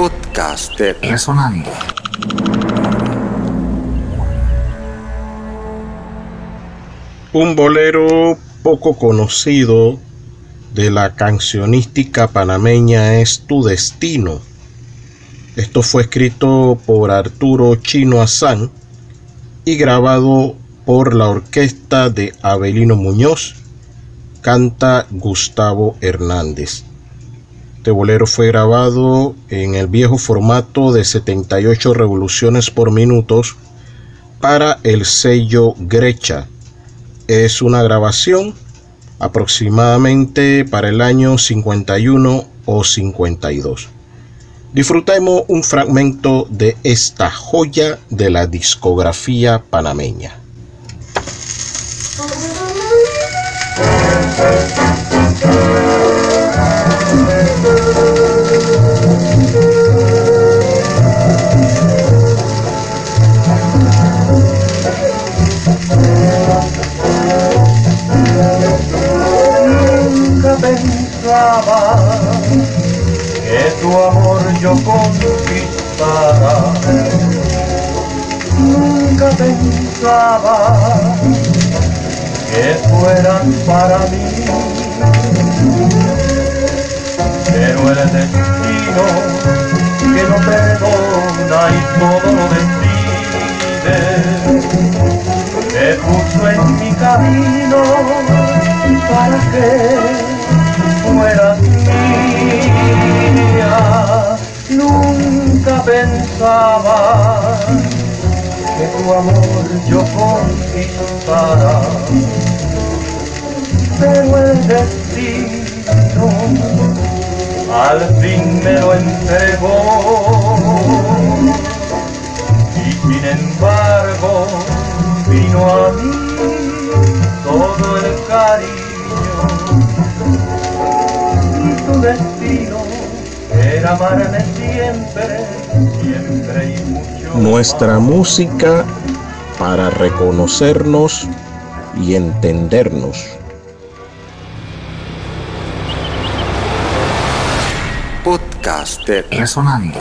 Podcast Resonando. Un bolero poco conocido de la cancionística panameña es Tu Destino. Esto fue escrito por Arturo Chino Azán y grabado por la orquesta de Abelino Muñoz. Canta Gustavo Hernández. Este bolero fue grabado en el viejo formato de 78 revoluciones por minutos para el sello Grecha. Es una grabación aproximadamente para el año 51 o 52. Disfrutemos un fragmento de esta joya de la discografía panameña. Que tu amor yo conquistara. Nunca pensaba que fueran para mí, puso en mi camino para que fueras mía, nunca pensaba que tu amor yo conquistara, pero el destino al fin me lo entregó destino era amarme siempre, siempre y mucho. Nuestra música para reconocernos y entendernos. Podcast de Resonando.